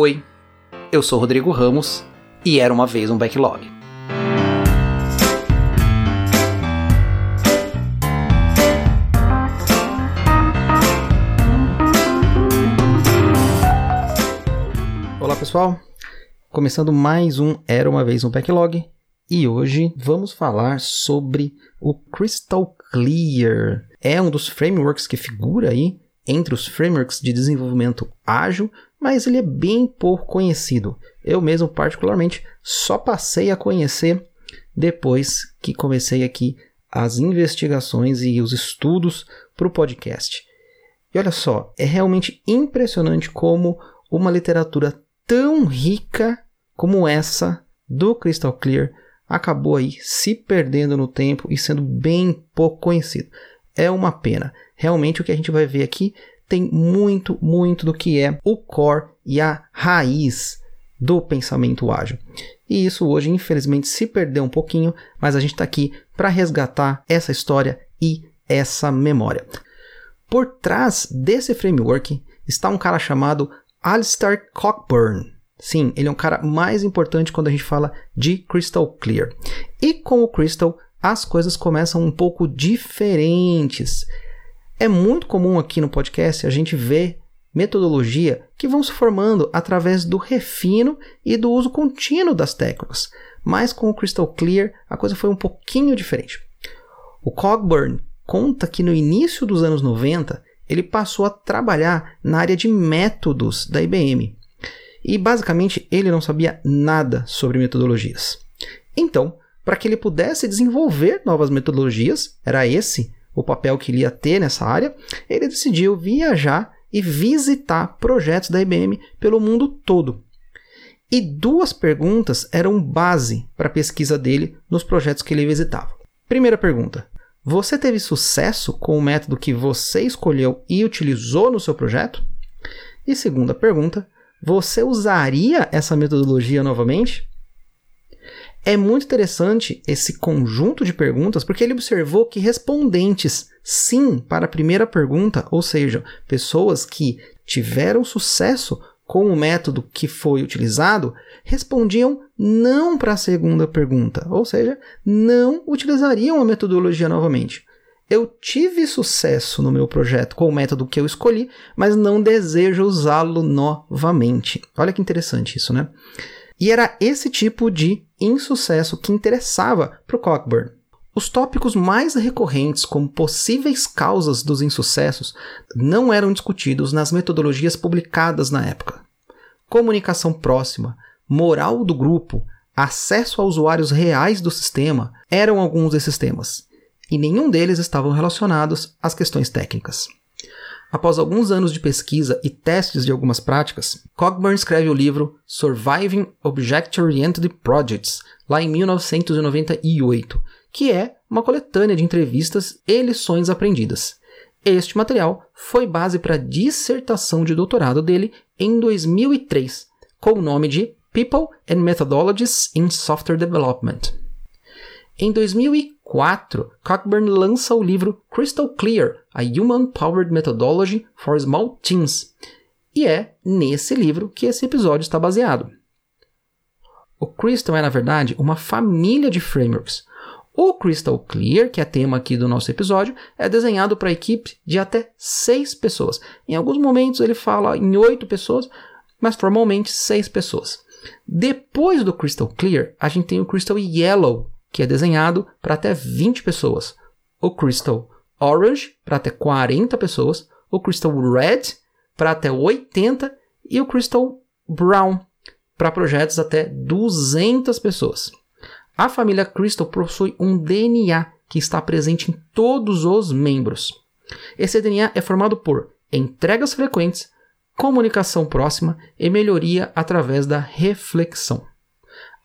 Oi, eu sou Rodrigo Ramos e era uma vez um backlog. Olá pessoal, começando mais um Era uma vez um backlog e hoje vamos falar sobre o Crystal Clear. É um dos frameworks que figura aí entre os frameworks de desenvolvimento ágil, mas ele é bem pouco conhecido. Eu mesmo, particularmente, só passei a conhecer depois que comecei aqui as investigações e os estudos para o podcast. E olha só, é realmente impressionante como uma literatura tão rica como essa do Crystal Clear acabou aí se perdendo no tempo e sendo bem pouco conhecido. É uma pena. Realmente o que a gente vai ver aqui tem muito, muito do que é o core e a raiz do pensamento ágil. E isso hoje, infelizmente, se perdeu um pouquinho, mas a gente está aqui para resgatar essa história e essa memória. Por trás desse framework está um cara chamado Alistair Cockburn. Sim, ele é um cara mais importante quando a gente fala de Crystal Clear. E com o Crystal, as coisas começam um pouco diferentes. É muito comum aqui no podcast a gente ver metodologia que vão se formando através do refino e do uso contínuo das técnicas. Mas com o Crystal Clear a coisa foi um pouquinho diferente. O Cogburn conta que no início dos anos 90 ele passou a trabalhar na área de métodos da IBM. E basicamente ele não sabia nada sobre metodologias. Então, para que ele pudesse desenvolver novas metodologias, era esse o papel que ele ia ter nessa área, ele decidiu viajar e visitar projetos da IBM pelo mundo todo. E duas perguntas eram base para a pesquisa dele nos projetos que ele visitava. Primeira pergunta: Você teve sucesso com o método que você escolheu e utilizou no seu projeto? E segunda pergunta: você usaria essa metodologia novamente? É muito interessante esse conjunto de perguntas porque ele observou que respondentes sim para a primeira pergunta, ou seja, pessoas que tiveram sucesso com o método que foi utilizado, respondiam não para a segunda pergunta, ou seja, não utilizariam a metodologia novamente. Eu tive sucesso no meu projeto com o método que eu escolhi, mas não desejo usá-lo novamente. Olha que interessante isso, né? E era esse tipo de insucesso que interessava para o Cockburn. Os tópicos mais recorrentes como possíveis causas dos insucessos não eram discutidos nas metodologias publicadas na época. Comunicação próxima, moral do grupo, acesso a usuários reais do sistema eram alguns desses temas e nenhum deles estavam relacionados às questões técnicas. Após alguns anos de pesquisa e testes de algumas práticas, Cogburn escreve o livro Surviving Object-Oriented Projects, lá em 1998, que é uma coletânea de entrevistas e lições aprendidas. Este material foi base para a dissertação de doutorado dele em 2003, com o nome de People and Methodologies in Software Development. Em 2004, Cockburn lança o livro Crystal Clear: A Human Powered Methodology for Small Teams. E é nesse livro que esse episódio está baseado. O Crystal é, na verdade, uma família de frameworks. O Crystal Clear, que é tema aqui do nosso episódio, é desenhado para equipe de até seis pessoas. Em alguns momentos ele fala em oito pessoas, mas formalmente seis pessoas. Depois do Crystal Clear, a gente tem o Crystal Yellow, que é desenhado para até 20 pessoas, o Crystal Orange para até 40 pessoas, o Crystal Red para até 80 e o Crystal Brown para projetos até 200 pessoas. A família Crystal possui um DNA que está presente em todos os membros. Esse DNA é formado por entregas frequentes, comunicação próxima e melhoria através da reflexão.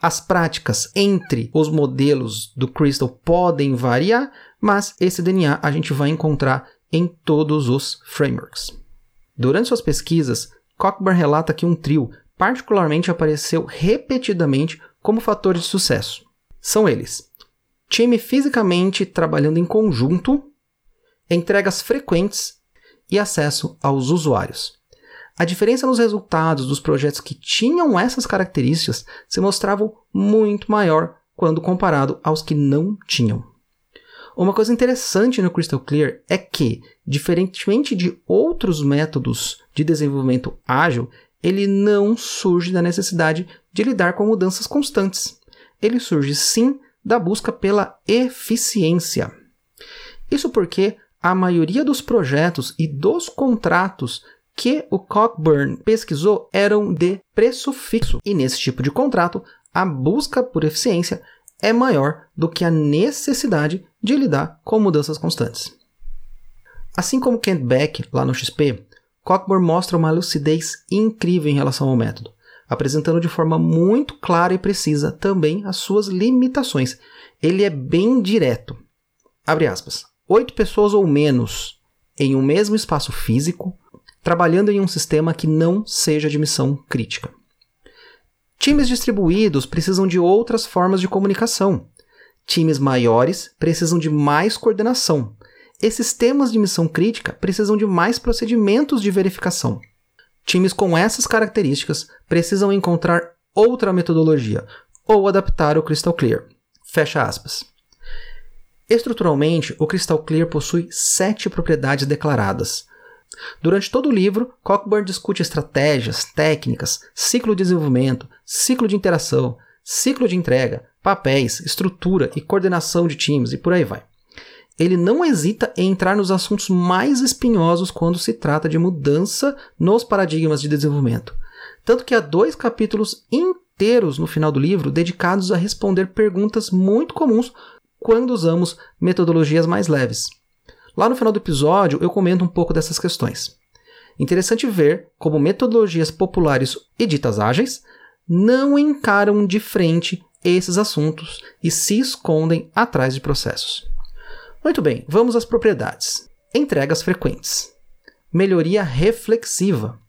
As práticas entre os modelos do Crystal podem variar, mas esse DNA a gente vai encontrar em todos os frameworks. Durante suas pesquisas, Cockburn relata que um trio particularmente apareceu repetidamente como fator de sucesso. São eles: time fisicamente trabalhando em conjunto, entregas frequentes e acesso aos usuários. A diferença nos resultados dos projetos que tinham essas características se mostrava muito maior quando comparado aos que não tinham. Uma coisa interessante no Crystal Clear é que, diferentemente de outros métodos de desenvolvimento ágil, ele não surge da necessidade de lidar com mudanças constantes. Ele surge sim da busca pela eficiência. Isso porque a maioria dos projetos e dos contratos que o Cockburn pesquisou eram de preço fixo, e nesse tipo de contrato, a busca por eficiência é maior do que a necessidade de lidar com mudanças constantes. Assim como Kent Beck, lá no XP, Cockburn mostra uma lucidez incrível em relação ao método, apresentando de forma muito clara e precisa também as suas limitações. Ele é bem direto. Abre aspas. Oito pessoas ou menos em um mesmo espaço físico, trabalhando em um sistema que não seja de missão crítica. Times distribuídos precisam de outras formas de comunicação. Times maiores precisam de mais coordenação. Esses temas de missão crítica precisam de mais procedimentos de verificação. Times com essas características precisam encontrar outra metodologia ou adaptar o Crystal Clear. Fecha aspas. Estruturalmente, o Crystal Clear possui sete propriedades declaradas. Durante todo o livro, Cockburn discute estratégias, técnicas, ciclo de desenvolvimento, ciclo de interação, ciclo de entrega, papéis, estrutura e coordenação de times e por aí vai ele não hesita em entrar nos assuntos mais espinhosos quando se trata de mudança nos paradigmas de desenvolvimento. Tanto que há dois capítulos inteiros no final do livro dedicados a responder perguntas muito comuns quando usamos metodologias mais leves. Lá no final do episódio eu comento um pouco dessas questões. Interessante ver como metodologias populares e ditas ágeis não encaram de frente esses assuntos e se escondem atrás de processos. Muito bem, vamos às propriedades. Entregas frequentes. Melhoria reflexiva.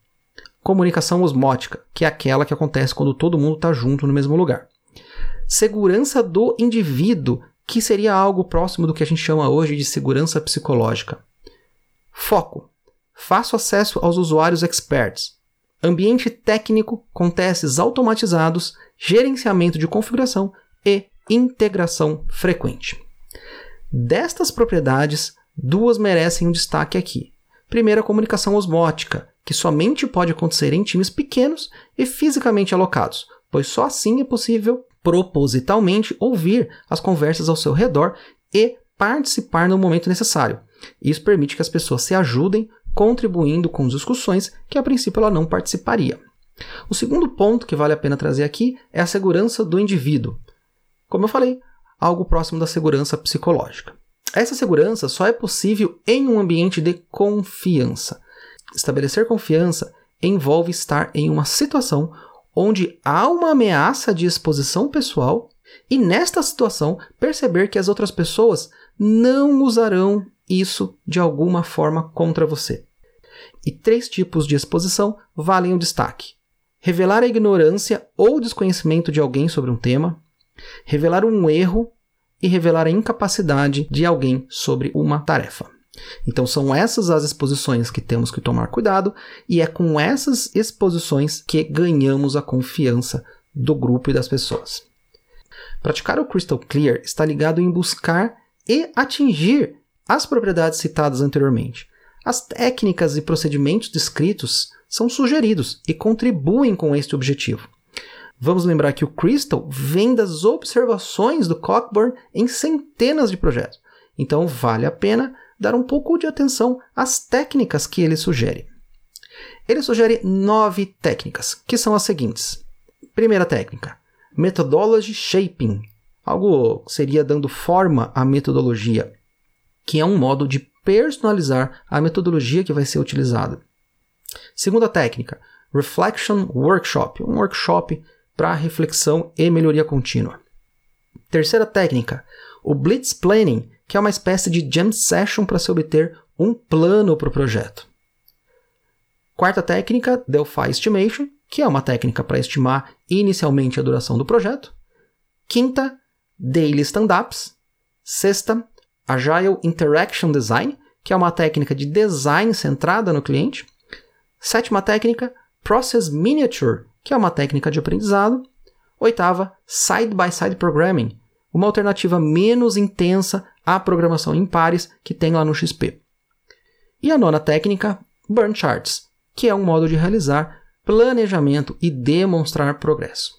Comunicação osmótica, que é aquela que acontece quando todo mundo está junto no mesmo lugar. Segurança do indivíduo, que seria algo próximo do que a gente chama hoje de segurança psicológica. Foco. Fácil acesso aos usuários experts. Ambiente técnico com testes automatizados, gerenciamento de configuração e integração frequente. Destas propriedades, duas merecem um destaque aqui. Primeiro, a comunicação osmótica, que somente pode acontecer em times pequenos e fisicamente alocados, pois só assim é possível propositalmente ouvir as conversas ao seu redor e participar no momento necessário. Isso permite que as pessoas se ajudem, contribuindo com discussões que a princípio ela não participaria. O segundo ponto que vale a pena trazer aqui é a segurança do indivíduo. Como eu falei, algo próximo da segurança psicológica. Essa segurança só é possível em um ambiente de confiança. Estabelecer confiança envolve estar em uma situação onde há uma ameaça de exposição pessoal e, nesta situação, perceber que as outras pessoas não usarão isso de alguma forma contra você. E três tipos de exposição valem o destaque: revelar a ignorância ou desconhecimento de alguém sobre um tema, revelar um erro e revelar a incapacidade de alguém sobre uma tarefa. Então são essas as exposições que temos que tomar cuidado e é com essas exposições que ganhamos a confiança do grupo e das pessoas. Praticar o Crystal Clear está ligado em buscar e atingir as propriedades citadas anteriormente. As técnicas e procedimentos descritos são sugeridos e contribuem com este objetivo. Vamos lembrar que o Crystal vem das observações do Cockburn em centenas de projetos. Então vale a pena dar um pouco de atenção às técnicas que ele sugere. Ele sugere nove técnicas, que são as seguintes. Primeira técnica, Methodology Shaping. Algo seria dando forma à metodologia, que é um modo de personalizar a metodologia que vai ser utilizada. Segunda técnica, Reflection Workshop, um workshop para reflexão e melhoria contínua. Terceira técnica, o Blitz Planning, que é uma espécie de jam session para se obter um plano para o projeto. Quarta técnica, Delphi Estimation, que é uma técnica para estimar inicialmente a duração do projeto. Quinta, Daily Stand-Ups. Sexta, Agile Interaction Design, que é uma técnica de design centrada no cliente. Sétima técnica, Process Miniature, que é uma técnica de aprendizado. Oitava, Side-by-Side -side Programming, uma alternativa menos intensa à programação em pares que tem lá no XP. E a nona técnica, Burn Charts, que é um modo de realizar planejamento e demonstrar progresso.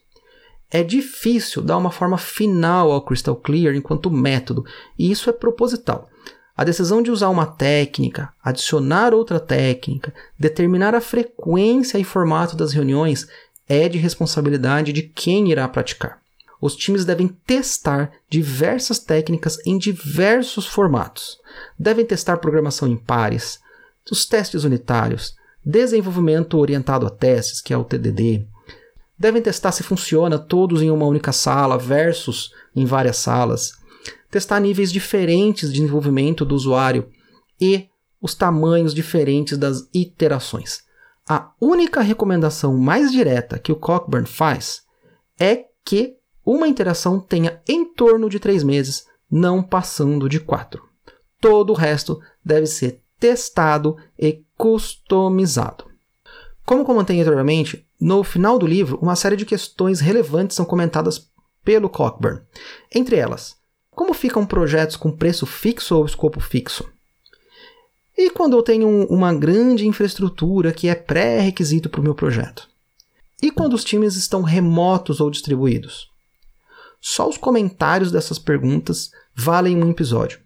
É difícil dar uma forma final ao Crystal Clear enquanto método, e isso é proposital. A decisão de usar uma técnica, adicionar outra técnica, determinar a frequência e formato das reuniões é de responsabilidade de quem irá praticar. Os times devem testar diversas técnicas em diversos formatos. Devem testar programação em pares, os testes unitários, desenvolvimento orientado a testes, que é o TDD. Devem testar se funciona todos em uma única sala versus em várias salas. Testar níveis diferentes de desenvolvimento do usuário e os tamanhos diferentes das iterações. A única recomendação mais direta que o Cockburn faz é que uma interação tenha em torno de três meses, não passando de quatro. Todo o resto deve ser testado e customizado. Como comentei anteriormente, no final do livro, uma série de questões relevantes são comentadas pelo Cockburn. Entre elas, como ficam projetos com preço fixo ou escopo fixo? E quando eu tenho uma grande infraestrutura que é pré-requisito para o meu projeto? E quando os times estão remotos ou distribuídos? Só os comentários dessas perguntas valem um episódio.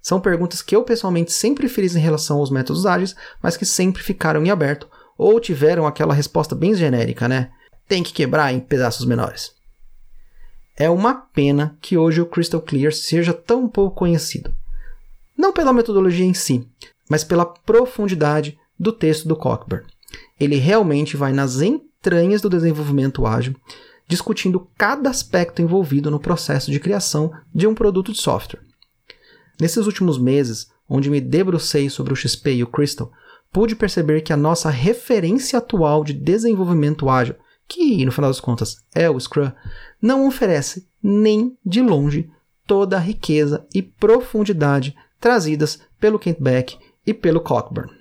São perguntas que eu pessoalmente sempre fiz em relação aos métodos ágeis, mas que sempre ficaram em aberto ou tiveram aquela resposta bem genérica, né? Tem que quebrar em pedaços menores. É uma pena que hoje o Crystal Clear seja tão pouco conhecido. Não pela metodologia em si, mas pela profundidade do texto do Cockburn. Ele realmente vai nas entranhas do desenvolvimento ágil, discutindo cada aspecto envolvido no processo de criação de um produto de software. Nesses últimos meses, onde me debrucei sobre o XP e o Crystal, pude perceber que a nossa referência atual de desenvolvimento ágil, que no final das contas é o Scrum, não oferece nem de longe toda a riqueza e profundidade trazidas pelo Kent Beck e pelo Cockburn.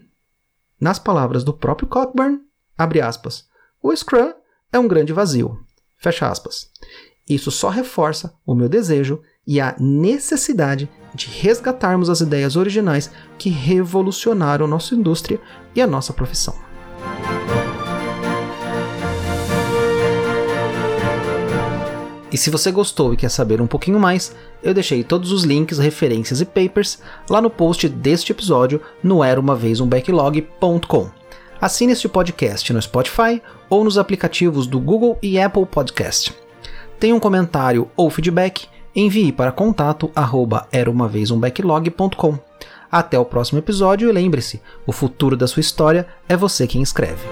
Nas palavras do próprio Cockburn, abre aspas, o Scrum é um grande vazio, fecha aspas. Isso só reforça o meu desejo e a necessidade de resgatarmos as ideias originais que revolucionaram nossa indústria e a nossa profissão. E se você gostou e quer saber um pouquinho mais, eu deixei todos os links, referências e papers lá no post deste episódio no eraumavezumbacklog.com. Assine este podcast no Spotify ou nos aplicativos do Google e Apple Podcast. Tem um comentário ou feedback, envie para contato arroba Até o próximo episódio e lembre-se, o futuro da sua história é você quem escreve.